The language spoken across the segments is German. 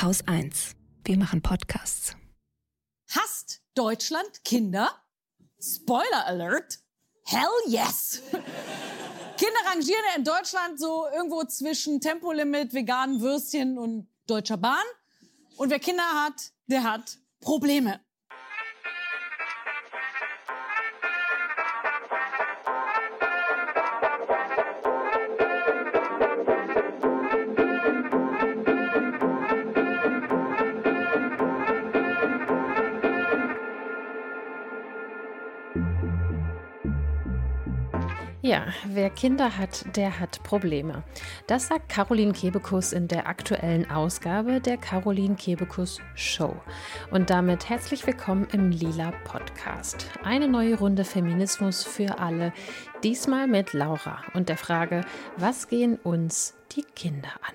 Haus 1. Wir machen Podcasts. Hasst Deutschland Kinder? Spoiler Alert. Hell yes. Kinder rangieren in Deutschland so irgendwo zwischen Tempolimit, veganen Würstchen und Deutscher Bahn. Und wer Kinder hat, der hat Probleme. Ja, wer Kinder hat, der hat Probleme. Das sagt Caroline Kebekus in der aktuellen Ausgabe der Caroline Kebekus Show. Und damit herzlich willkommen im Lila Podcast. Eine neue Runde Feminismus für alle, diesmal mit Laura und der Frage, was gehen uns die Kinder an?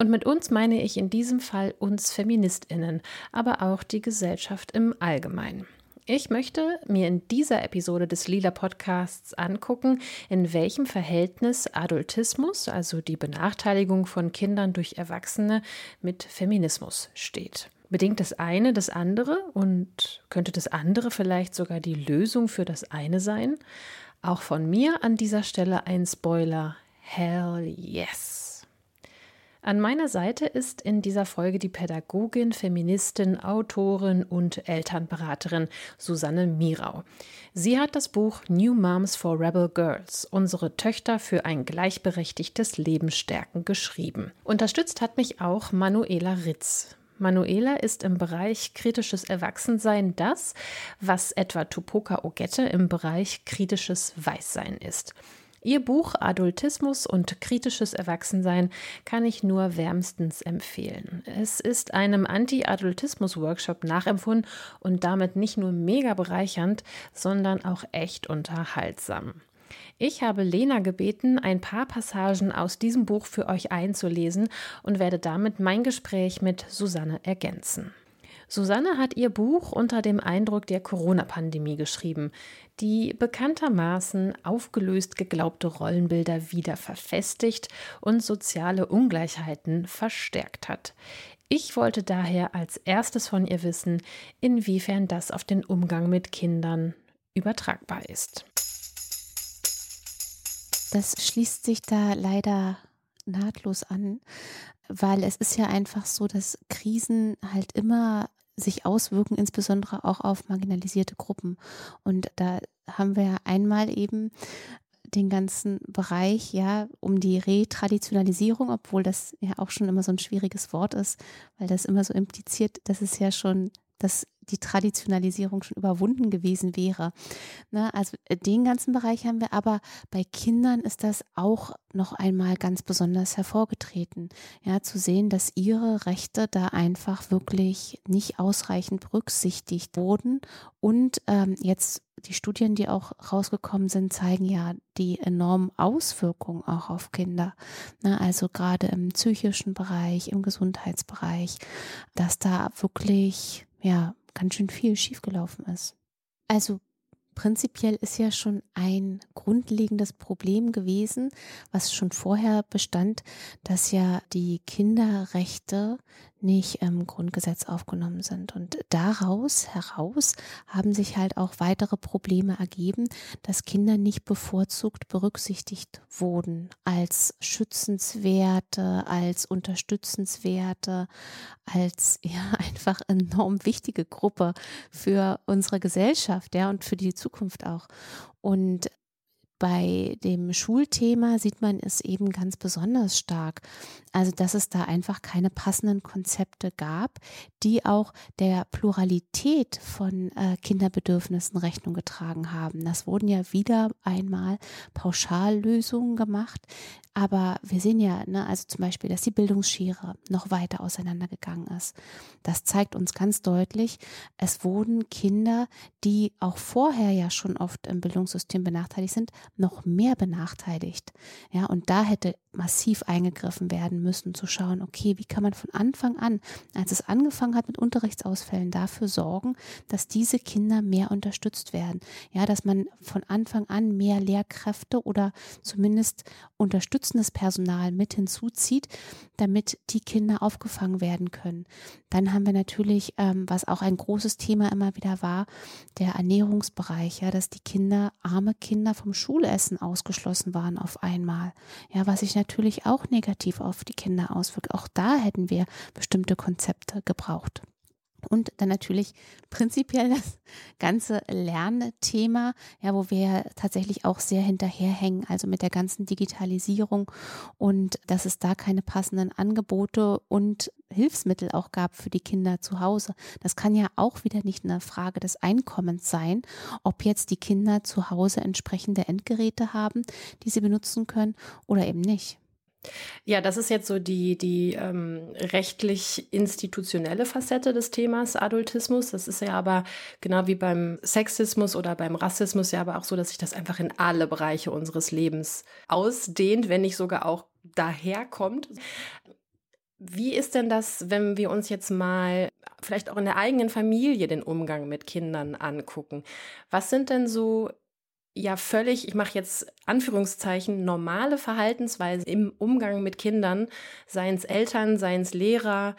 Und mit uns meine ich in diesem Fall uns Feministinnen, aber auch die Gesellschaft im Allgemeinen. Ich möchte mir in dieser Episode des Lila Podcasts angucken, in welchem Verhältnis Adultismus, also die Benachteiligung von Kindern durch Erwachsene, mit Feminismus steht. Bedingt das eine das andere und könnte das andere vielleicht sogar die Lösung für das eine sein? Auch von mir an dieser Stelle ein Spoiler. Hell yes! An meiner Seite ist in dieser Folge die Pädagogin, Feministin, Autorin und Elternberaterin Susanne Mirau. Sie hat das Buch New Moms for Rebel Girls, unsere Töchter für ein gleichberechtigtes Leben stärken, geschrieben. Unterstützt hat mich auch Manuela Ritz. Manuela ist im Bereich kritisches Erwachsensein das, was etwa Tupoka Ogette im Bereich kritisches Weißsein ist. Ihr Buch Adultismus und kritisches Erwachsensein kann ich nur wärmstens empfehlen. Es ist einem Anti-Adultismus-Workshop nachempfunden und damit nicht nur mega bereichernd, sondern auch echt unterhaltsam. Ich habe Lena gebeten, ein paar Passagen aus diesem Buch für euch einzulesen und werde damit mein Gespräch mit Susanne ergänzen. Susanne hat ihr Buch unter dem Eindruck der Corona-Pandemie geschrieben, die bekanntermaßen aufgelöst geglaubte Rollenbilder wieder verfestigt und soziale Ungleichheiten verstärkt hat. Ich wollte daher als erstes von ihr wissen, inwiefern das auf den Umgang mit Kindern übertragbar ist. Das schließt sich da leider nahtlos an, weil es ist ja einfach so, dass Krisen halt immer sich auswirken, insbesondere auch auf marginalisierte Gruppen. Und da haben wir ja einmal eben den ganzen Bereich, ja, um die Retraditionalisierung, obwohl das ja auch schon immer so ein schwieriges Wort ist, weil das immer so impliziert, dass es ja schon dass die Traditionalisierung schon überwunden gewesen wäre. Ne, also äh, den ganzen Bereich haben wir, aber bei Kindern ist das auch noch einmal ganz besonders hervorgetreten. Ja, zu sehen, dass ihre Rechte da einfach wirklich nicht ausreichend berücksichtigt wurden und ähm, jetzt die Studien, die auch rausgekommen sind, zeigen ja die enormen Auswirkungen auch auf Kinder. Ne, also gerade im psychischen Bereich, im Gesundheitsbereich, dass da wirklich ja, ganz schön viel schiefgelaufen ist. Also prinzipiell ist ja schon ein grundlegendes Problem gewesen, was schon vorher bestand, dass ja die Kinderrechte nicht im Grundgesetz aufgenommen sind. Und daraus heraus haben sich halt auch weitere Probleme ergeben, dass Kinder nicht bevorzugt berücksichtigt wurden als schützenswerte, als unterstützenswerte, als ja einfach enorm wichtige Gruppe für unsere Gesellschaft, ja, und für die Zukunft auch. Und bei dem Schulthema sieht man es eben ganz besonders stark. Also, dass es da einfach keine passenden Konzepte gab, die auch der Pluralität von äh, Kinderbedürfnissen Rechnung getragen haben. Das wurden ja wieder einmal Pauschallösungen gemacht, aber wir sehen ja, ne, also zum Beispiel, dass die Bildungsschere noch weiter auseinandergegangen ist. Das zeigt uns ganz deutlich, es wurden Kinder, die auch vorher ja schon oft im Bildungssystem benachteiligt sind, noch mehr benachteiligt. Ja, und da hätte massiv eingegriffen werden müssen, zu schauen, okay, wie kann man von Anfang an, als es angefangen hat mit Unterrichtsausfällen, dafür sorgen, dass diese Kinder mehr unterstützt werden. Ja, dass man von Anfang an mehr Lehrkräfte oder zumindest unterstützt unterstützendes Personal mit hinzuzieht, damit die Kinder aufgefangen werden können. Dann haben wir natürlich, ähm, was auch ein großes Thema immer wieder war, der Ernährungsbereich, ja, dass die Kinder, arme Kinder vom Schulessen ausgeschlossen waren auf einmal. Ja, was sich natürlich auch negativ auf die Kinder auswirkt. Auch da hätten wir bestimmte Konzepte gebraucht. Und dann natürlich prinzipiell das ganze Lernthema, ja, wo wir tatsächlich auch sehr hinterherhängen, also mit der ganzen Digitalisierung und dass es da keine passenden Angebote und Hilfsmittel auch gab für die Kinder zu Hause. Das kann ja auch wieder nicht eine Frage des Einkommens sein, ob jetzt die Kinder zu Hause entsprechende Endgeräte haben, die sie benutzen können oder eben nicht. Ja, das ist jetzt so die, die ähm, rechtlich-institutionelle Facette des Themas Adultismus. Das ist ja aber genau wie beim Sexismus oder beim Rassismus ja aber auch so, dass sich das einfach in alle Bereiche unseres Lebens ausdehnt, wenn nicht sogar auch daherkommt. Wie ist denn das, wenn wir uns jetzt mal vielleicht auch in der eigenen Familie den Umgang mit Kindern angucken? Was sind denn so ja völlig, ich mache jetzt Anführungszeichen, normale Verhaltensweise im Umgang mit Kindern, seien es Eltern, seien es Lehrer,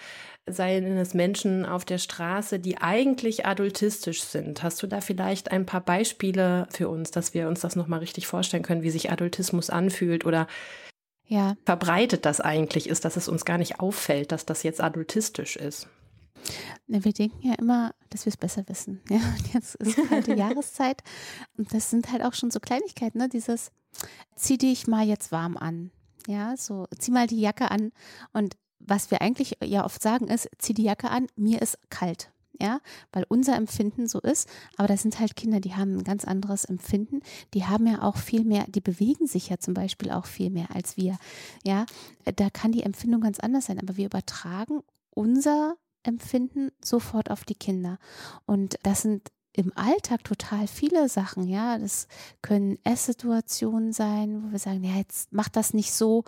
seien es Menschen auf der Straße, die eigentlich adultistisch sind. Hast du da vielleicht ein paar Beispiele für uns, dass wir uns das nochmal richtig vorstellen können, wie sich Adultismus anfühlt oder ja. verbreitet das eigentlich ist, dass es uns gar nicht auffällt, dass das jetzt adultistisch ist? Wir denken ja immer, dass wir es besser wissen. Ja, und jetzt ist kalte Jahreszeit. Und das sind halt auch schon so Kleinigkeiten, ne? Dieses, zieh dich mal jetzt warm an. Ja, so, zieh mal die Jacke an. Und was wir eigentlich ja oft sagen ist, zieh die Jacke an, mir ist kalt. Ja, weil unser Empfinden so ist. Aber das sind halt Kinder, die haben ein ganz anderes Empfinden. Die haben ja auch viel mehr, die bewegen sich ja zum Beispiel auch viel mehr als wir. Ja, da kann die Empfindung ganz anders sein. Aber wir übertragen unser Empfinden sofort auf die Kinder. Und das sind im Alltag total viele Sachen, ja. Das können Esssituationen sein, wo wir sagen, ja, jetzt mach das nicht so,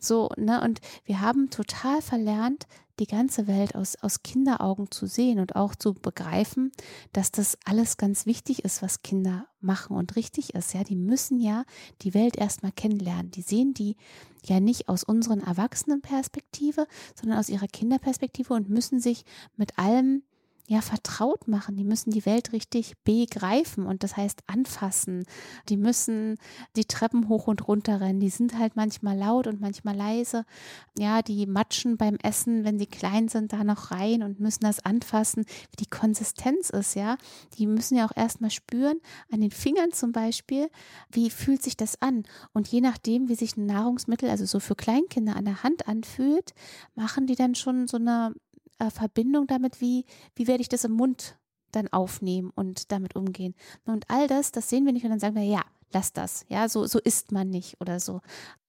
so, ne? Und wir haben total verlernt, die ganze Welt aus, aus Kinderaugen zu sehen und auch zu begreifen, dass das alles ganz wichtig ist, was Kinder machen und richtig ist. Ja, die müssen ja die Welt erstmal kennenlernen. Die sehen die ja nicht aus unseren Erwachsenenperspektive, sondern aus ihrer Kinderperspektive und müssen sich mit allem ja vertraut machen. Die müssen die Welt richtig begreifen und das heißt anfassen. Die müssen die Treppen hoch und runter rennen. Die sind halt manchmal laut und manchmal leise. Ja, die matschen beim Essen, wenn sie klein sind, da noch rein und müssen das anfassen, wie die Konsistenz ist, ja. Die müssen ja auch erstmal spüren, an den Fingern zum Beispiel, wie fühlt sich das an? Und je nachdem, wie sich ein Nahrungsmittel, also so für Kleinkinder an der Hand anfühlt, machen die dann schon so eine äh, Verbindung damit, wie, wie werde ich das im Mund dann aufnehmen und damit umgehen. Und all das, das sehen wir nicht und dann sagen wir, ja, lass das. Ja, so, so isst man nicht oder so.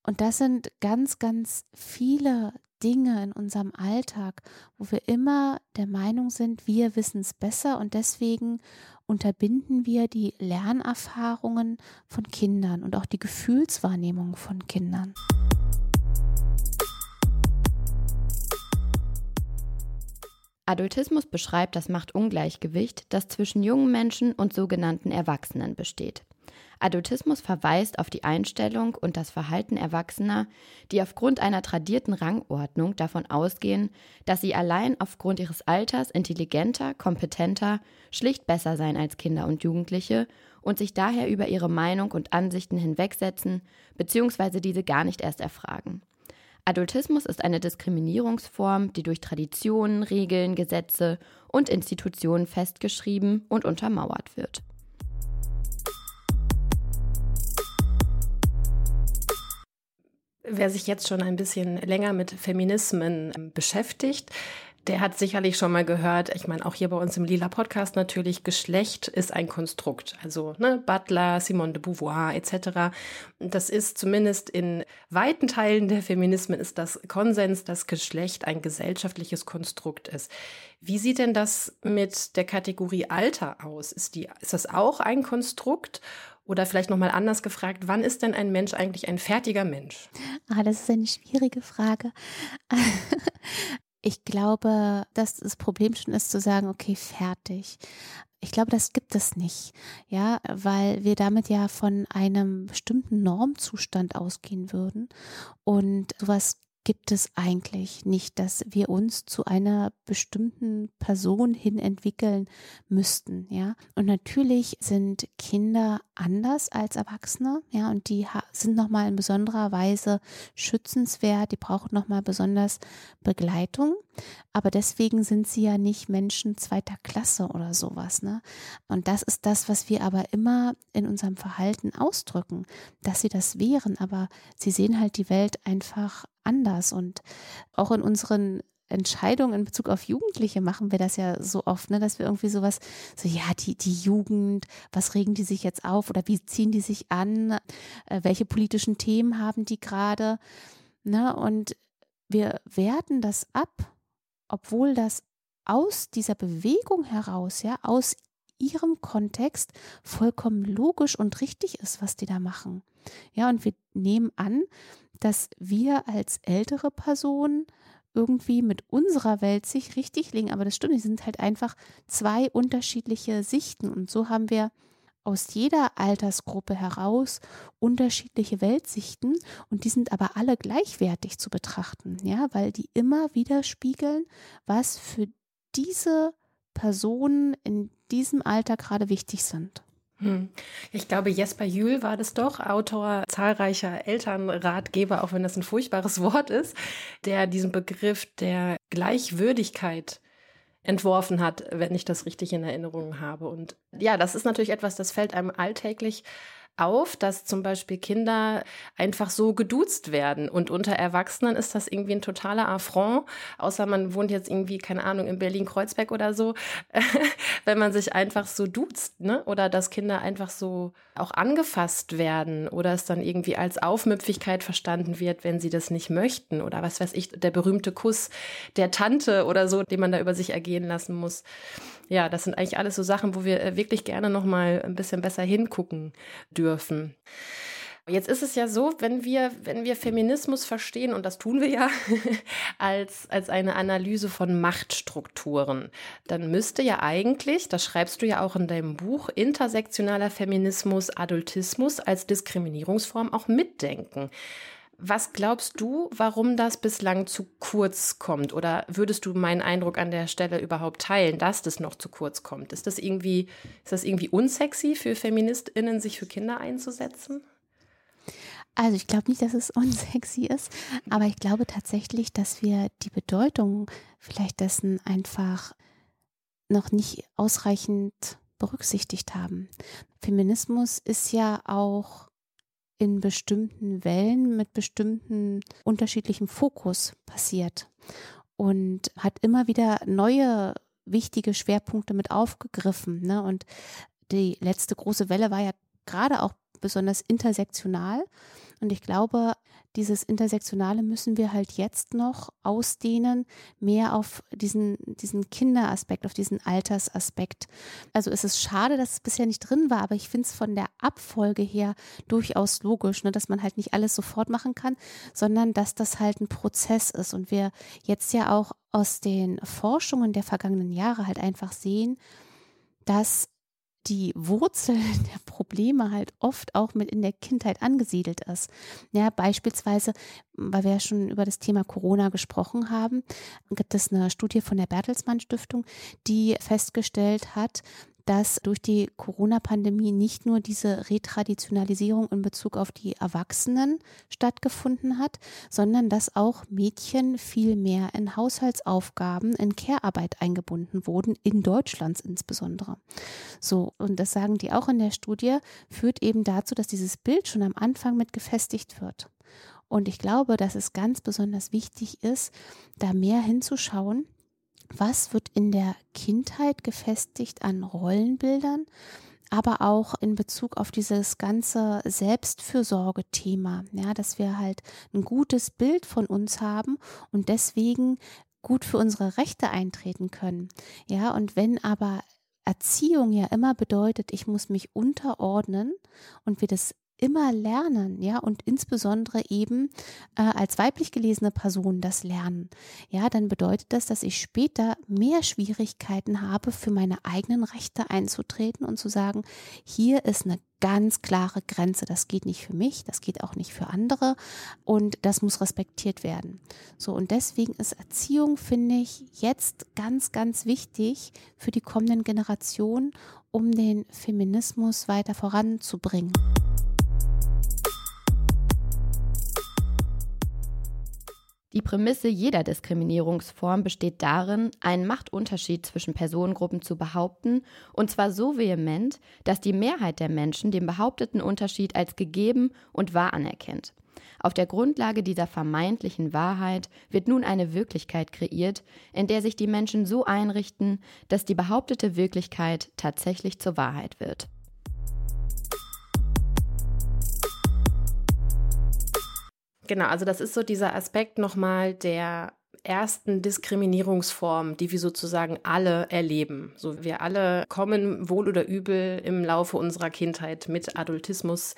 Und das sind ganz, ganz viele Dinge in unserem Alltag, wo wir immer der Meinung sind, wir wissen es besser und deswegen unterbinden wir die Lernerfahrungen von Kindern und auch die Gefühlswahrnehmung von Kindern. Adultismus beschreibt das Machtungleichgewicht, das zwischen jungen Menschen und sogenannten Erwachsenen besteht. Adultismus verweist auf die Einstellung und das Verhalten Erwachsener, die aufgrund einer tradierten Rangordnung davon ausgehen, dass sie allein aufgrund ihres Alters intelligenter, kompetenter, schlicht besser seien als Kinder und Jugendliche und sich daher über ihre Meinung und Ansichten hinwegsetzen bzw. diese gar nicht erst erfragen. Adultismus ist eine Diskriminierungsform, die durch Traditionen, Regeln, Gesetze und Institutionen festgeschrieben und untermauert wird. Wer sich jetzt schon ein bisschen länger mit Feminismen beschäftigt, der hat sicherlich schon mal gehört, ich meine auch hier bei uns im Lila Podcast natürlich, Geschlecht ist ein Konstrukt. Also ne, Butler, Simone de Beauvoir etc. Das ist zumindest in weiten Teilen der Feminismen ist das Konsens, dass Geschlecht ein gesellschaftliches Konstrukt ist. Wie sieht denn das mit der Kategorie Alter aus? Ist, die, ist das auch ein Konstrukt? Oder vielleicht nochmal anders gefragt, wann ist denn ein Mensch eigentlich ein fertiger Mensch? Ah, das ist eine schwierige Frage. Ich glaube, dass das Problem schon ist zu sagen, okay, fertig. Ich glaube, das gibt es nicht, ja, weil wir damit ja von einem bestimmten Normzustand ausgehen würden und sowas gibt es eigentlich nicht, dass wir uns zu einer bestimmten Person hin entwickeln müssten, ja. Und natürlich sind Kinder anders als Erwachsene, ja, und die sind nochmal in besonderer Weise schützenswert, die brauchen nochmal besonders Begleitung, aber deswegen sind sie ja nicht Menschen zweiter Klasse oder sowas, ne. Und das ist das, was wir aber immer in unserem Verhalten ausdrücken, dass sie das wären, aber sie sehen halt die Welt einfach anders. Und auch in unseren Entscheidungen in Bezug auf Jugendliche machen wir das ja so oft, ne, dass wir irgendwie sowas, so ja, die, die Jugend, was regen die sich jetzt auf oder wie ziehen die sich an, äh, welche politischen Themen haben die gerade, ne, und wir werten das ab, obwohl das aus dieser Bewegung heraus, ja, aus ihrem Kontext vollkommen logisch und richtig ist, was die da machen. Ja, und wir nehmen an, dass wir als ältere Person irgendwie mit unserer Welt sich richtig liegen. Aber das stimmt, die sind halt einfach zwei unterschiedliche Sichten. Und so haben wir aus jeder Altersgruppe heraus unterschiedliche Weltsichten und die sind aber alle gleichwertig zu betrachten, ja, weil die immer widerspiegeln, was für diese Personen in diesem Alter gerade wichtig sind. Hm. Ich glaube, Jesper Jühl war das doch, Autor zahlreicher Elternratgeber, auch wenn das ein furchtbares Wort ist, der diesen Begriff der Gleichwürdigkeit entworfen hat, wenn ich das richtig in Erinnerung habe. Und ja, das ist natürlich etwas, das fällt einem alltäglich auf, dass zum Beispiel Kinder einfach so geduzt werden. Und unter Erwachsenen ist das irgendwie ein totaler Affront, außer man wohnt jetzt irgendwie, keine Ahnung, in Berlin-Kreuzberg oder so, wenn man sich einfach so duzt, ne? Oder dass Kinder einfach so auch angefasst werden oder es dann irgendwie als Aufmüpfigkeit verstanden wird, wenn sie das nicht möchten. Oder was weiß ich, der berühmte Kuss der Tante oder so, den man da über sich ergehen lassen muss ja, das sind eigentlich alles so Sachen, wo wir äh, wirklich gerne noch mal ein bisschen besser hingucken dürfen. Jetzt ist es ja so, wenn wir, wenn wir Feminismus verstehen, und das tun wir ja, als, als eine Analyse von Machtstrukturen, dann müsste ja eigentlich, das schreibst du ja auch in deinem Buch, intersektionaler Feminismus, Adultismus als Diskriminierungsform auch mitdenken. Was glaubst du, warum das bislang zu kurz kommt? Oder würdest du meinen Eindruck an der Stelle überhaupt teilen, dass das noch zu kurz kommt? Ist das irgendwie, ist das irgendwie unsexy für FeministInnen, sich für Kinder einzusetzen? Also ich glaube nicht, dass es unsexy ist, aber ich glaube tatsächlich, dass wir die Bedeutung vielleicht dessen einfach noch nicht ausreichend berücksichtigt haben. Feminismus ist ja auch in bestimmten Wellen mit bestimmten unterschiedlichem Fokus passiert und hat immer wieder neue wichtige Schwerpunkte mit aufgegriffen. Ne? Und die letzte große Welle war ja gerade auch besonders intersektional. Und ich glaube, dieses Intersektionale müssen wir halt jetzt noch ausdehnen, mehr auf diesen, diesen Kinderaspekt, auf diesen Altersaspekt. Also es ist schade, dass es bisher nicht drin war, aber ich finde es von der Abfolge her durchaus logisch, ne, dass man halt nicht alles sofort machen kann, sondern dass das halt ein Prozess ist und wir jetzt ja auch aus den Forschungen der vergangenen Jahre halt einfach sehen, dass die Wurzel der Probleme halt oft auch mit in der Kindheit angesiedelt ist. Ja, beispielsweise, weil wir ja schon über das Thema Corona gesprochen haben, gibt es eine Studie von der Bertelsmann Stiftung, die festgestellt hat, dass durch die Corona-Pandemie nicht nur diese Retraditionalisierung in Bezug auf die Erwachsenen stattgefunden hat, sondern dass auch Mädchen viel mehr in Haushaltsaufgaben, in Care-Arbeit eingebunden wurden, in Deutschland insbesondere. So, und das sagen die auch in der Studie, führt eben dazu, dass dieses Bild schon am Anfang mit gefestigt wird. Und ich glaube, dass es ganz besonders wichtig ist, da mehr hinzuschauen, was wird in der Kindheit gefestigt an Rollenbildern, aber auch in Bezug auf dieses ganze Selbstfürsorge-Thema, ja, dass wir halt ein gutes Bild von uns haben und deswegen gut für unsere Rechte eintreten können. Ja, und wenn aber Erziehung ja immer bedeutet, ich muss mich unterordnen und wir das immer lernen, ja, und insbesondere eben äh, als weiblich gelesene Person das lernen, ja, dann bedeutet das, dass ich später mehr Schwierigkeiten habe, für meine eigenen Rechte einzutreten und zu sagen, hier ist eine ganz klare Grenze. Das geht nicht für mich, das geht auch nicht für andere und das muss respektiert werden. So und deswegen ist Erziehung, finde ich, jetzt ganz, ganz wichtig für die kommenden Generationen, um den Feminismus weiter voranzubringen. Die Prämisse jeder Diskriminierungsform besteht darin, einen Machtunterschied zwischen Personengruppen zu behaupten, und zwar so vehement, dass die Mehrheit der Menschen den behaupteten Unterschied als gegeben und wahr anerkennt. Auf der Grundlage dieser vermeintlichen Wahrheit wird nun eine Wirklichkeit kreiert, in der sich die Menschen so einrichten, dass die behauptete Wirklichkeit tatsächlich zur Wahrheit wird. Genau, also das ist so dieser Aspekt nochmal der ersten Diskriminierungsform, die wir sozusagen alle erleben. So wir alle kommen wohl oder übel im Laufe unserer Kindheit mit Adultismus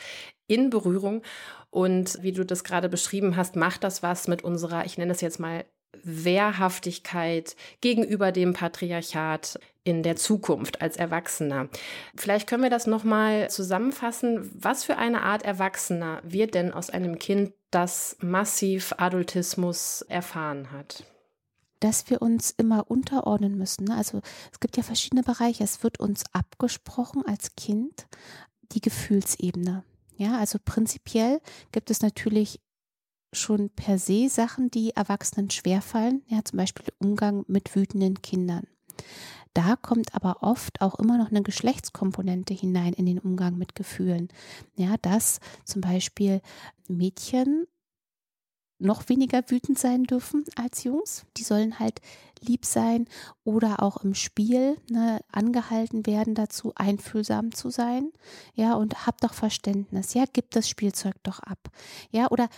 in Berührung und wie du das gerade beschrieben hast, macht das was mit unserer, ich nenne das jetzt mal Wehrhaftigkeit gegenüber dem Patriarchat in der Zukunft als Erwachsener. Vielleicht können wir das noch mal zusammenfassen, was für eine Art Erwachsener wird denn aus einem Kind, das massiv Adultismus erfahren hat? dass wir uns immer unterordnen müssen. Ne? Also es gibt ja verschiedene Bereiche. Es wird uns abgesprochen als Kind die Gefühlsebene. Ja, also prinzipiell gibt es natürlich schon per se Sachen, die Erwachsenen schwerfallen, ja, zum Beispiel Umgang mit wütenden Kindern. Da kommt aber oft auch immer noch eine Geschlechtskomponente hinein in den Umgang mit Gefühlen. Ja, dass zum Beispiel Mädchen noch weniger wütend sein dürfen als Jungs. Die sollen halt lieb sein oder auch im Spiel ne, angehalten werden dazu, einfühlsam zu sein. Ja, und hab doch Verständnis. Ja, gib das Spielzeug doch ab. Ja, oder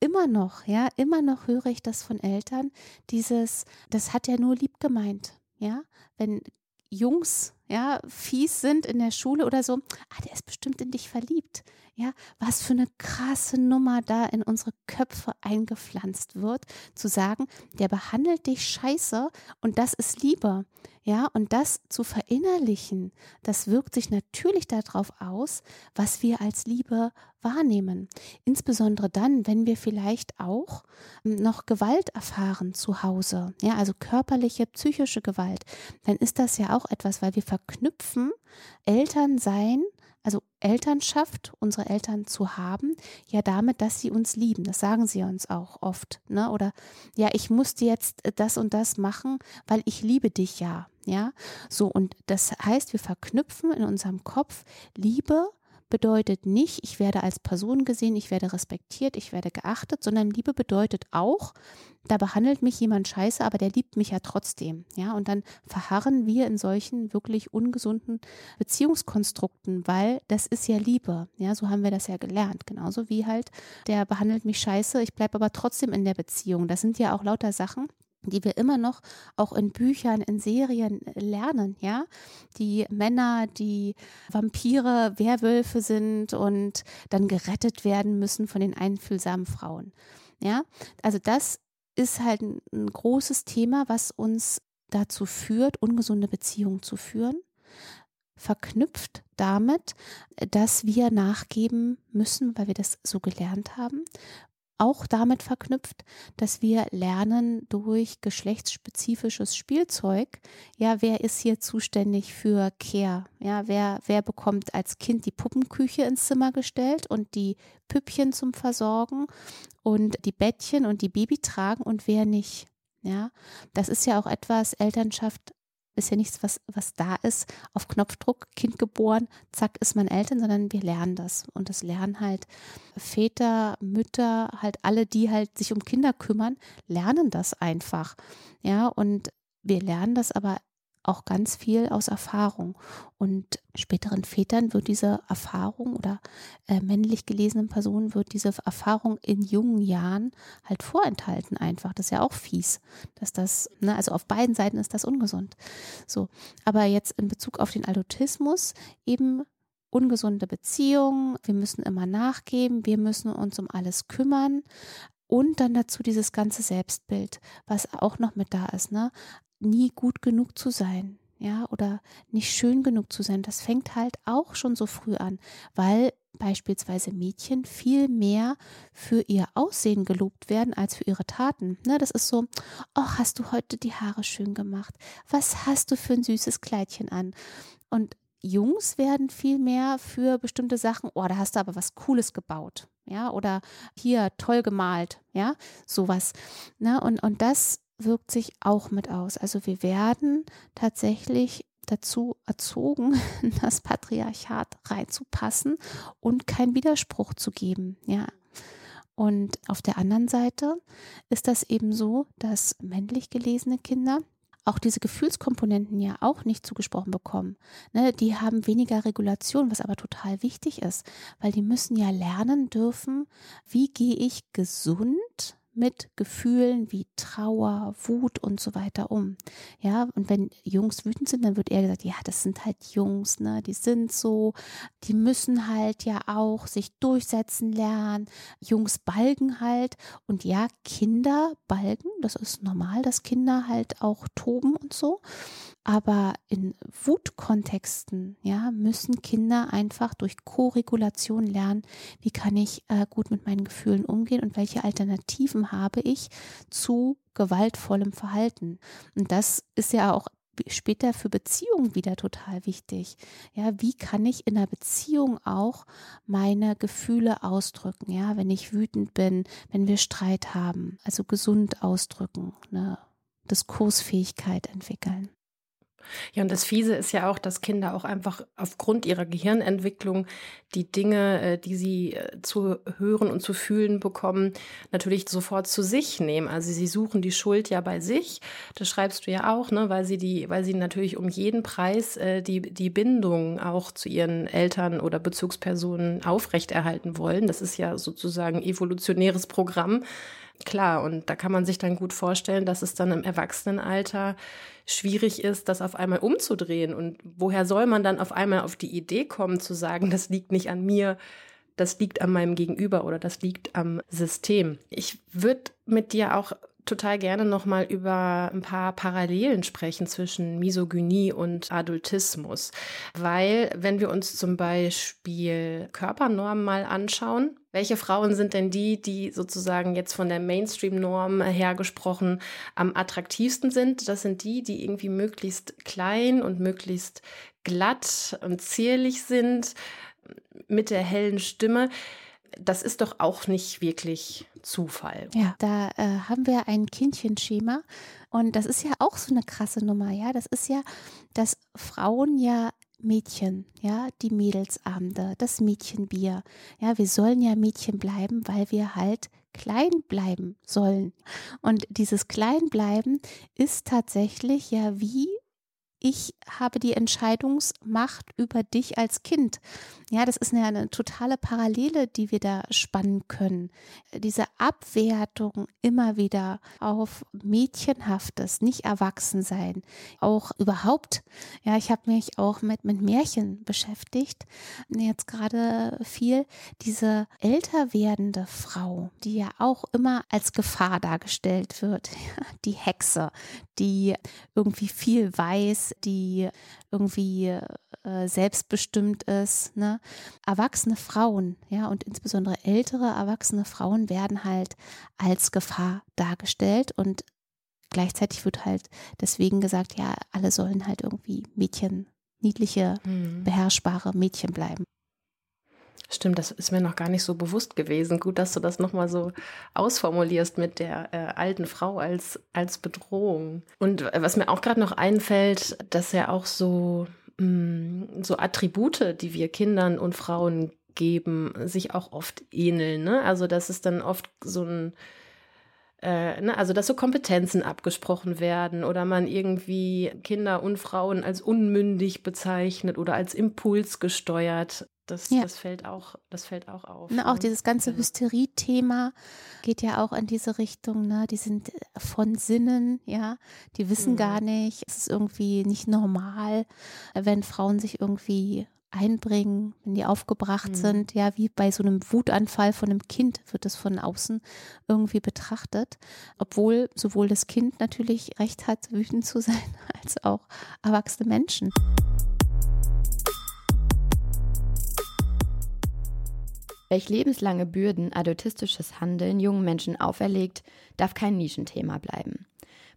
immer noch, ja, immer noch höre ich das von Eltern, dieses, das hat er nur lieb gemeint, ja, wenn Jungs, ja, fies sind in der Schule oder so, ah, der ist bestimmt in dich verliebt, ja, was für eine krasse Nummer da in unsere Köpfe eingepflanzt wird, zu sagen, der behandelt dich scheiße und das ist Liebe. Ja, und das zu verinnerlichen, das wirkt sich natürlich darauf aus, was wir als Liebe wahrnehmen. Insbesondere dann, wenn wir vielleicht auch hm, noch Gewalt erfahren zu Hause, ja, also körperliche, psychische Gewalt, dann ist das ja auch etwas, weil wir verknüpfen Elternsein also Elternschaft, unsere Eltern zu haben, ja damit, dass sie uns lieben. Das sagen sie uns auch oft. Ne? Oder ja, ich musste jetzt das und das machen, weil ich liebe dich ja. Ja, so und das heißt, wir verknüpfen in unserem Kopf Liebe bedeutet nicht, ich werde als Person gesehen, ich werde respektiert, ich werde geachtet, sondern Liebe bedeutet auch, da behandelt mich jemand scheiße, aber der liebt mich ja trotzdem. Ja, und dann verharren wir in solchen wirklich ungesunden Beziehungskonstrukten, weil das ist ja Liebe. Ja, so haben wir das ja gelernt. Genauso wie halt, der behandelt mich scheiße, ich bleibe aber trotzdem in der Beziehung. Das sind ja auch lauter Sachen, die wir immer noch auch in Büchern, in Serien lernen, ja. Die Männer, die Vampire, Werwölfe sind und dann gerettet werden müssen von den einfühlsamen Frauen. Ja, also das ist halt ein, großes Thema, was uns dazu führt, ungesunde Beziehungen zu führen verknüpft damit, dass wir nachgeben müssen, weil wir das so gelernt haben auch damit verknüpft, dass wir lernen durch geschlechtsspezifisches Spielzeug, ja, wer ist hier zuständig für Care? Ja, wer, wer bekommt als Kind die Puppenküche ins Zimmer gestellt und die Püppchen zum Versorgen und die Bettchen und die Baby tragen und wer nicht? Ja, das ist ja auch etwas, Elternschaft ist ja nichts, was, was da ist, auf Knopfdruck, Kind geboren, zack, ist man Eltern, sondern wir lernen das. Und das lernen halt Väter, Mütter, halt alle, die halt sich um Kinder kümmern, lernen das einfach. Ja, und wir lernen das aber auch ganz viel aus Erfahrung. Und späteren Vätern wird diese Erfahrung oder äh, männlich gelesenen Personen wird diese Erfahrung in jungen Jahren halt vorenthalten einfach. Das ist ja auch fies, dass das, ne, also auf beiden Seiten ist das ungesund. So, aber jetzt in Bezug auf den Adultismus eben ungesunde Beziehung, wir müssen immer nachgeben, wir müssen uns um alles kümmern. Und dann dazu dieses ganze Selbstbild, was auch noch mit da ist, ne? Nie gut genug zu sein, ja, oder nicht schön genug zu sein. Das fängt halt auch schon so früh an, weil beispielsweise Mädchen viel mehr für ihr Aussehen gelobt werden als für ihre Taten. Ne, das ist so, oh, hast du heute die Haare schön gemacht? Was hast du für ein süßes Kleidchen an? Und Jungs werden viel mehr für bestimmte Sachen, oh, da hast du aber was Cooles gebaut, ja, oder hier toll gemalt, ja, sowas. Ne? Und, und das wirkt sich auch mit aus. Also wir werden tatsächlich dazu erzogen, das Patriarchat reinzupassen und keinen Widerspruch zu geben. Ja. Und auf der anderen Seite ist das eben so, dass männlich gelesene Kinder auch diese Gefühlskomponenten ja auch nicht zugesprochen bekommen. Ne, die haben weniger Regulation, was aber total wichtig ist, weil die müssen ja lernen dürfen, wie gehe ich gesund mit Gefühlen wie Trauer, Wut und so weiter um. Ja, und wenn Jungs wütend sind, dann wird eher gesagt, ja, das sind halt Jungs, ne, die sind so, die müssen halt ja auch sich durchsetzen lernen. Jungs balgen halt und ja, Kinder balgen, das ist normal, dass Kinder halt auch toben und so. Aber in Wutkontexten, ja, müssen Kinder einfach durch Koregulation lernen, wie kann ich äh, gut mit meinen Gefühlen umgehen und welche Alternativen habe ich zu gewaltvollem Verhalten. Und das ist ja auch später für Beziehungen wieder total wichtig. Ja, wie kann ich in einer Beziehung auch meine Gefühle ausdrücken? Ja, wenn ich wütend bin, wenn wir Streit haben, also gesund ausdrücken, eine Diskursfähigkeit entwickeln. Ja, und das Fiese ist ja auch, dass Kinder auch einfach aufgrund ihrer Gehirnentwicklung die Dinge, äh, die sie äh, zu hören und zu fühlen bekommen, natürlich sofort zu sich nehmen. Also sie suchen die Schuld ja bei sich. Das schreibst du ja auch, ne, weil sie die, weil sie natürlich um jeden Preis äh, die, die Bindung auch zu ihren Eltern oder Bezugspersonen aufrechterhalten wollen. Das ist ja sozusagen evolutionäres Programm. Klar, und da kann man sich dann gut vorstellen, dass es dann im Erwachsenenalter schwierig ist, das auf einmal umzudrehen. Und woher soll man dann auf einmal auf die Idee kommen, zu sagen, das liegt nicht an mir, das liegt an meinem Gegenüber oder das liegt am System. Ich würde mit dir auch total gerne nochmal über ein paar Parallelen sprechen zwischen Misogynie und Adultismus. Weil, wenn wir uns zum Beispiel Körpernormen mal anschauen, welche Frauen sind denn die, die sozusagen jetzt von der Mainstream-Norm her gesprochen am attraktivsten sind? Das sind die, die irgendwie möglichst klein und möglichst glatt und zierlich sind, mit der hellen Stimme das ist doch auch nicht wirklich Zufall. Ja, da äh, haben wir ein Kindchenschema und das ist ja auch so eine krasse Nummer, ja. Das ist ja, dass Frauen ja Mädchen, ja, die Mädelsabende, das Mädchenbier. Ja, wir sollen ja Mädchen bleiben, weil wir halt klein bleiben sollen. Und dieses Kleinbleiben ist tatsächlich ja wie ich habe die Entscheidungsmacht über dich als Kind. Ja, das ist eine, eine, totale Parallele, die wir da spannen können. Diese Abwertung immer wieder auf Mädchenhaftes, nicht erwachsen sein, auch überhaupt. Ja, ich habe mich auch mit, mit Märchen beschäftigt. Jetzt gerade viel diese älter werdende Frau, die ja auch immer als Gefahr dargestellt wird. Die Hexe, die irgendwie viel weiß, die irgendwie äh, selbstbestimmt ist. Ne? Erwachsene Frauen, ja, und insbesondere ältere erwachsene Frauen werden halt als Gefahr dargestellt und gleichzeitig wird halt deswegen gesagt, ja, alle sollen halt irgendwie Mädchen, niedliche, mhm. beherrschbare Mädchen bleiben. Stimmt, das ist mir noch gar nicht so bewusst gewesen. Gut, dass du das nochmal so ausformulierst mit der äh, alten Frau als, als Bedrohung. Und was mir auch gerade noch einfällt, dass ja auch so, mh, mm, so Attribute, die wir Kindern und Frauen geben, sich auch oft ähneln. Ne? Also, dass es dann oft so ein äh, ne, also dass so Kompetenzen abgesprochen werden oder man irgendwie Kinder und Frauen als unmündig bezeichnet oder als impulsgesteuert. Das, ja. das, fällt auch, das fällt auch auf. Ne, auch ne? dieses ganze Hysterie-Thema geht ja auch in diese Richtung. Ne? Die sind äh, von Sinnen, ja, die wissen mhm. gar nicht, es ist irgendwie nicht normal, wenn Frauen sich irgendwie einbringen, wenn die aufgebracht Mhm. sind. Ja, wie bei so einem Wutanfall von einem Kind wird es von außen irgendwie betrachtet. Obwohl sowohl das Kind natürlich Recht hat, wütend zu sein, als auch erwachsene Menschen. Welch lebenslange Bürden adultistisches Handeln jungen Menschen auferlegt, darf kein Nischenthema bleiben.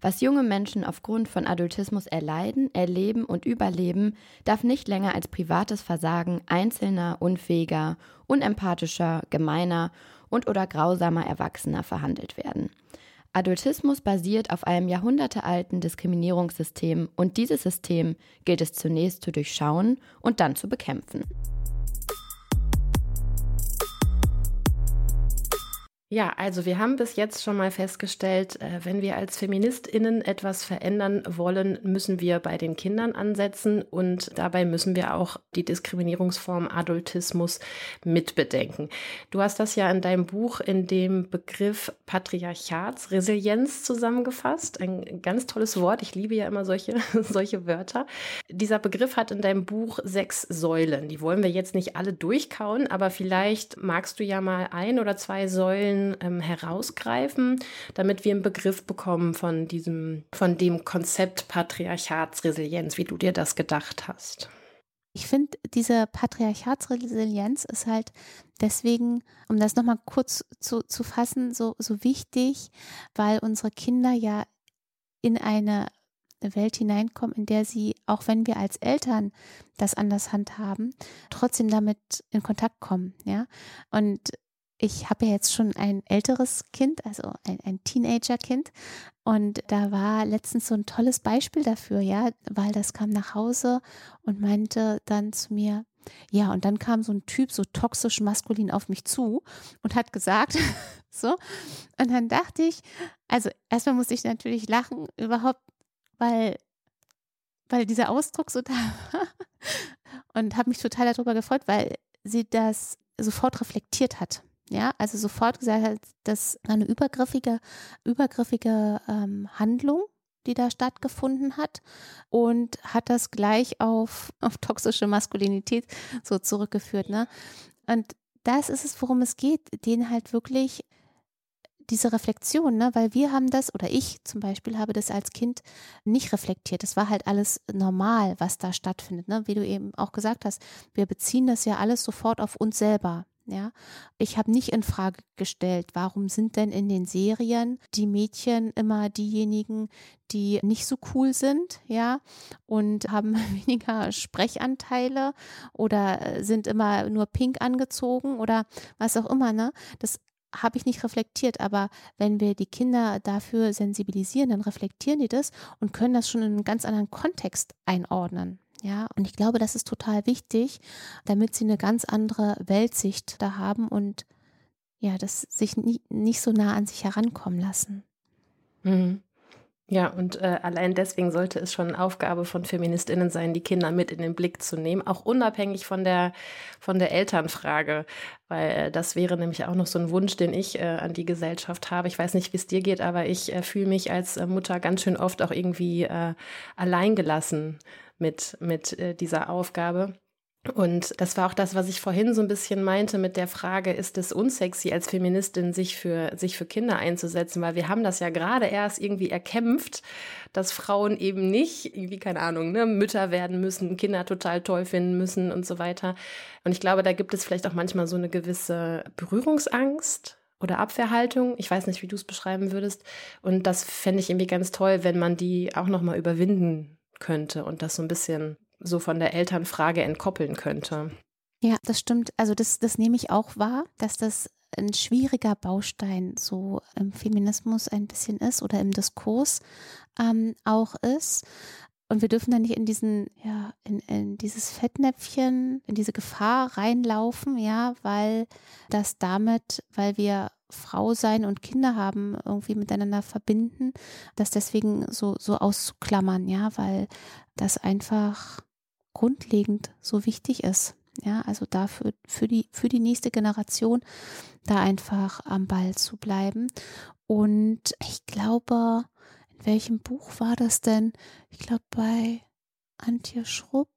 Was junge Menschen aufgrund von Adultismus erleiden, erleben und überleben, darf nicht länger als privates Versagen einzelner, unfähiger, unempathischer, gemeiner und oder grausamer Erwachsener verhandelt werden. Adultismus basiert auf einem jahrhundertealten Diskriminierungssystem und dieses System gilt es zunächst zu durchschauen und dann zu bekämpfen. Ja, also wir haben bis jetzt schon mal festgestellt, äh, wenn wir als Feministinnen etwas verändern wollen, müssen wir bei den Kindern ansetzen und dabei müssen wir auch die Diskriminierungsform Adultismus mitbedenken. Du hast das ja in deinem Buch in dem Begriff Patriarchatsresilienz zusammengefasst. Ein ganz tolles Wort. Ich liebe ja immer solche, solche Wörter. Dieser Begriff hat in deinem Buch sechs Säulen. Die wollen wir jetzt nicht alle durchkauen, aber vielleicht magst du ja mal ein oder zwei Säulen ähm, herausgreifen, damit wir einen Begriff bekommen von diesem, von dem Konzept Patriarchatsresilienz, wie du dir das gedacht hast. Ich finde, diese Patriarchatsresilienz ist halt deswegen, um das nochmal kurz zu, zu fassen, so, so wichtig, weil unsere Kinder ja in eine Welt hineinkommen, in der sie, auch wenn wir als Eltern das anders handhaben, trotzdem damit in Kontakt kommen, ja. Und ich habe ja jetzt schon ein älteres Kind, also ein, ein Teenager-Kind. Und da war letztens so ein tolles Beispiel dafür, ja, weil das kam nach Hause und meinte dann zu mir, ja, und dann kam so ein Typ, so toxisch maskulin auf mich zu und hat gesagt, so. Und dann dachte ich, also erstmal musste ich natürlich lachen, überhaupt, weil, weil dieser Ausdruck so da war. Und habe mich total darüber gefreut, weil sie das sofort reflektiert hat. Ja, also sofort gesagt hat, dass eine übergriffige, übergriffige ähm, Handlung, die da stattgefunden hat und hat das gleich auf, auf toxische Maskulinität so zurückgeführt. Ne? Und das ist es, worum es geht, den halt wirklich diese Reflexion, ne? weil wir haben das, oder ich zum Beispiel habe das als Kind nicht reflektiert. Das war halt alles normal, was da stattfindet. Ne? Wie du eben auch gesagt hast, wir beziehen das ja alles sofort auf uns selber. Ja, ich habe nicht in Frage gestellt, warum sind denn in den Serien die Mädchen immer diejenigen, die nicht so cool sind, ja, und haben weniger Sprechanteile oder sind immer nur pink angezogen oder was auch immer, ne? Das habe ich nicht reflektiert, aber wenn wir die Kinder dafür sensibilisieren, dann reflektieren die das und können das schon in einen ganz anderen Kontext einordnen. Ja, und ich glaube, das ist total wichtig, damit sie eine ganz andere Weltsicht da haben und ja, das sich nie, nicht so nah an sich herankommen lassen. Mhm. Ja, und äh, allein deswegen sollte es schon Aufgabe von Feministinnen sein, die Kinder mit in den Blick zu nehmen, auch unabhängig von der, von der Elternfrage, weil äh, das wäre nämlich auch noch so ein Wunsch, den ich äh, an die Gesellschaft habe. Ich weiß nicht, wie es dir geht, aber ich äh, fühle mich als äh, Mutter ganz schön oft auch irgendwie äh, alleingelassen mit, mit äh, dieser Aufgabe. Und das war auch das, was ich vorhin so ein bisschen meinte mit der Frage, ist es unsexy als Feministin, sich für, sich für Kinder einzusetzen? Weil wir haben das ja gerade erst irgendwie erkämpft, dass Frauen eben nicht, irgendwie, keine Ahnung, ne, Mütter werden müssen, Kinder total toll finden müssen und so weiter. Und ich glaube, da gibt es vielleicht auch manchmal so eine gewisse Berührungsangst oder Abwehrhaltung. Ich weiß nicht, wie du es beschreiben würdest. Und das fände ich irgendwie ganz toll, wenn man die auch nochmal überwinden könnte und das so ein bisschen so von der Elternfrage entkoppeln könnte. Ja, das stimmt. Also das, das nehme ich auch wahr, dass das ein schwieriger Baustein so im Feminismus ein bisschen ist oder im Diskurs ähm, auch ist. Und wir dürfen da nicht in diesen, ja, in, in dieses Fettnäpfchen, in diese Gefahr reinlaufen, ja, weil das damit, weil wir Frau sein und Kinder haben irgendwie miteinander verbinden, das deswegen so, so auszuklammern, ja, weil das einfach grundlegend so wichtig ist. Ja, also dafür, für die, für die nächste Generation da einfach am Ball zu bleiben. Und ich glaube, in welchem Buch war das denn? Ich glaube bei Antje Schrupp,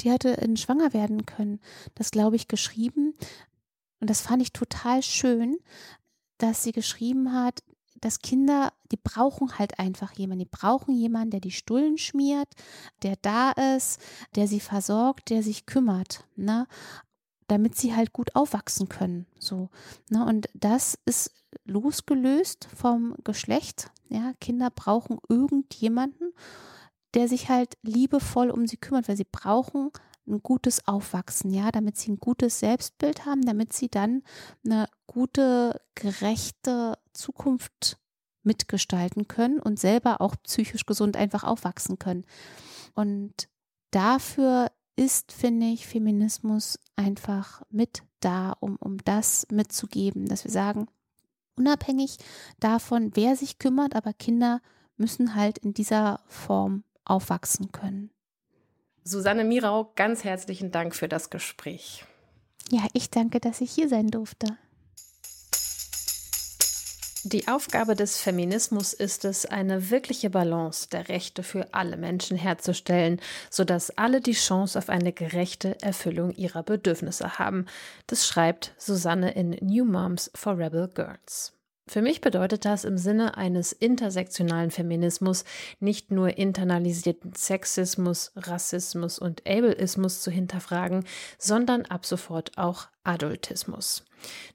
die hatte schwanger werden können. Das glaube ich geschrieben. Und das fand ich total schön, dass sie geschrieben hat, dass Kinder, die brauchen halt einfach jemanden. Die brauchen jemanden, der die Stullen schmiert, der da ist, der sie versorgt, der sich kümmert, ne? damit sie halt gut aufwachsen können. So, ne? Und das ist losgelöst vom Geschlecht. Ja, Kinder brauchen irgendjemanden, der sich halt liebevoll um sie kümmert, weil sie brauchen ein gutes Aufwachsen, ja, damit sie ein gutes Selbstbild haben, damit sie dann eine gute, gerechte Zukunft mitgestalten können und selber auch psychisch gesund einfach aufwachsen können. Und dafür ist, finde ich, Feminismus einfach mit da, um, um das mitzugeben, dass wir sagen, unabhängig davon, wer sich kümmert, aber Kinder müssen halt in dieser Form aufwachsen können. Susanne Mirau, ganz herzlichen Dank für das Gespräch. Ja, ich danke, dass ich hier sein durfte. Die Aufgabe des Feminismus ist es, eine wirkliche Balance der Rechte für alle Menschen herzustellen, sodass alle die Chance auf eine gerechte Erfüllung ihrer Bedürfnisse haben. Das schreibt Susanne in New Moms for Rebel Girls. Für mich bedeutet das im Sinne eines intersektionalen Feminismus nicht nur internalisierten Sexismus, Rassismus und Ableismus zu hinterfragen, sondern ab sofort auch Adultismus.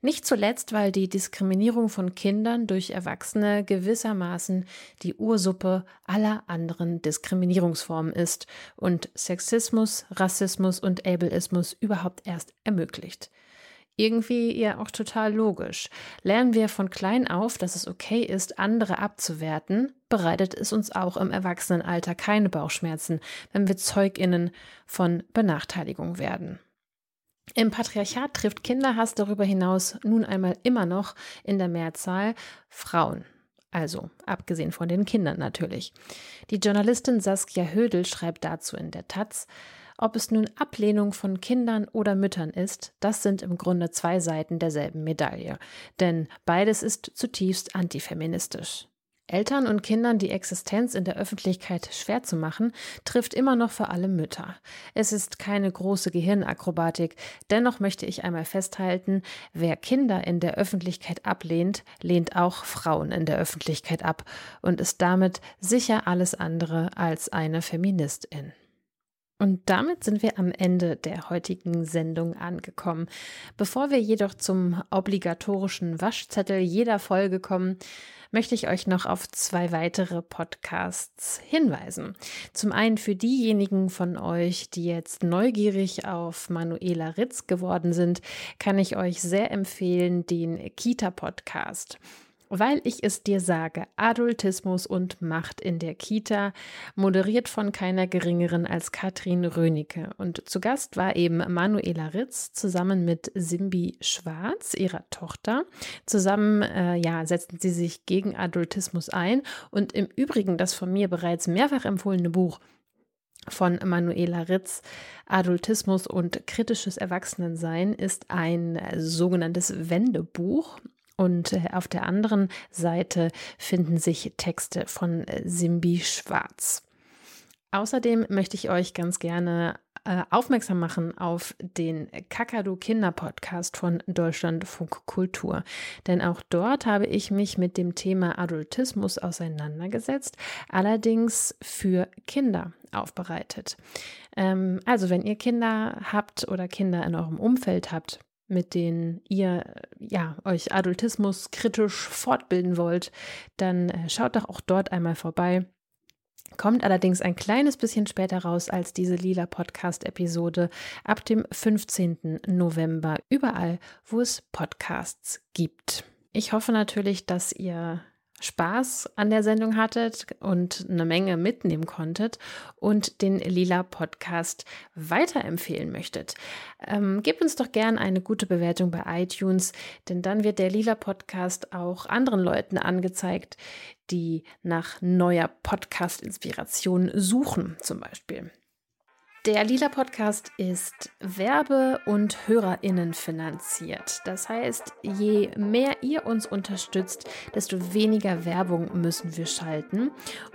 Nicht zuletzt, weil die Diskriminierung von Kindern durch Erwachsene gewissermaßen die Ursuppe aller anderen Diskriminierungsformen ist und Sexismus, Rassismus und Ableismus überhaupt erst ermöglicht irgendwie ja auch total logisch. Lernen wir von klein auf, dass es okay ist, andere abzuwerten, bereitet es uns auch im Erwachsenenalter keine Bauchschmerzen, wenn wir Zeuginnen von Benachteiligung werden. Im Patriarchat trifft Kinderhass darüber hinaus nun einmal immer noch in der Mehrzahl Frauen. Also, abgesehen von den Kindern natürlich. Die Journalistin Saskia Hödel schreibt dazu in der Taz, ob es nun Ablehnung von Kindern oder Müttern ist, das sind im Grunde zwei Seiten derselben Medaille. Denn beides ist zutiefst antifeministisch. Eltern und Kindern die Existenz in der Öffentlichkeit schwer zu machen, trifft immer noch vor allem Mütter. Es ist keine große Gehirnakrobatik, dennoch möchte ich einmal festhalten, wer Kinder in der Öffentlichkeit ablehnt, lehnt auch Frauen in der Öffentlichkeit ab und ist damit sicher alles andere als eine Feministin. Und damit sind wir am Ende der heutigen Sendung angekommen. Bevor wir jedoch zum obligatorischen Waschzettel jeder Folge kommen, möchte ich euch noch auf zwei weitere Podcasts hinweisen. Zum einen für diejenigen von euch, die jetzt neugierig auf Manuela Ritz geworden sind, kann ich euch sehr empfehlen den Kita-Podcast. Weil ich es dir sage, Adultismus und Macht in der Kita, moderiert von keiner geringeren als Katrin Rönecke. Und zu Gast war eben Manuela Ritz zusammen mit Simbi Schwarz, ihrer Tochter. Zusammen äh, ja, setzten sie sich gegen Adultismus ein. Und im Übrigen das von mir bereits mehrfach empfohlene Buch von Manuela Ritz, Adultismus und kritisches Erwachsenensein, ist ein sogenanntes Wendebuch. Und äh, auf der anderen Seite finden sich Texte von äh, Simbi Schwarz. Außerdem möchte ich euch ganz gerne äh, aufmerksam machen auf den Kakadu Kinder Podcast von Deutschlandfunk Kultur. Denn auch dort habe ich mich mit dem Thema Adultismus auseinandergesetzt, allerdings für Kinder aufbereitet. Ähm, also wenn ihr Kinder habt oder Kinder in eurem Umfeld habt, mit denen ihr ja euch Adultismus kritisch fortbilden wollt, dann äh, schaut doch auch dort einmal vorbei. Kommt allerdings ein kleines bisschen später raus als diese lila Podcast-Episode ab dem 15. November, überall, wo es Podcasts gibt. Ich hoffe natürlich, dass ihr Spaß an der Sendung hattet und eine Menge mitnehmen konntet und den Lila Podcast weiterempfehlen möchtet. Ähm, gebt uns doch gern eine gute Bewertung bei iTunes, denn dann wird der Lila Podcast auch anderen Leuten angezeigt, die nach neuer Podcast-Inspiration suchen, zum Beispiel. Der Lila Podcast ist Werbe- und Hörerinnen finanziert. Das heißt, je mehr ihr uns unterstützt, desto weniger Werbung müssen wir schalten.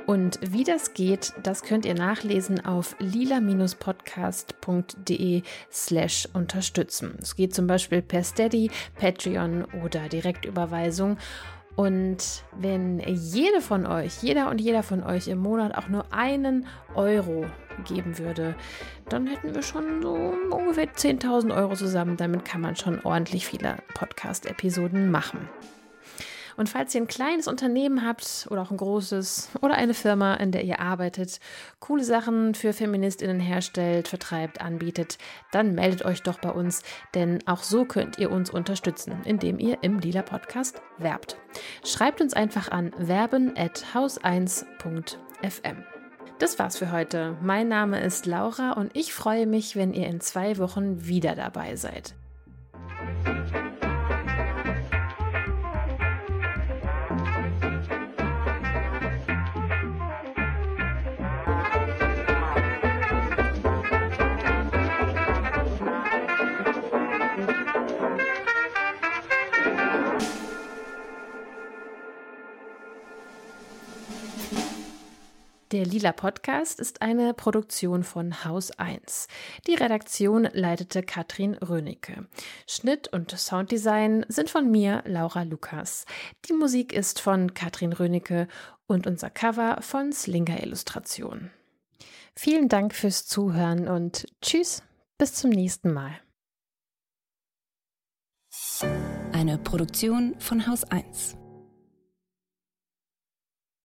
Und wie das geht, das könnt ihr nachlesen auf lila-podcast.de slash unterstützen. Es geht zum Beispiel per Steady, Patreon oder Direktüberweisung. Und wenn jede von euch, jeder und jeder von euch im Monat auch nur einen Euro geben würde, dann hätten wir schon so ungefähr 10.000 Euro zusammen. Damit kann man schon ordentlich viele Podcast-Episoden machen. Und falls ihr ein kleines Unternehmen habt oder auch ein großes oder eine Firma, in der ihr arbeitet, coole Sachen für Feministinnen herstellt, vertreibt, anbietet, dann meldet euch doch bei uns, denn auch so könnt ihr uns unterstützen, indem ihr im Lila Podcast werbt. Schreibt uns einfach an werben@haus1.fm. Das war's für heute. Mein Name ist Laura und ich freue mich, wenn ihr in zwei Wochen wieder dabei seid. Lila Podcast ist eine Produktion von Haus 1. Die Redaktion leitete Katrin Rönecke. Schnitt und Sounddesign sind von mir, Laura Lukas. Die Musik ist von Katrin Rönecke und unser Cover von Slinger Illustration. Vielen Dank fürs Zuhören und tschüss, bis zum nächsten Mal. Eine Produktion von Haus 1.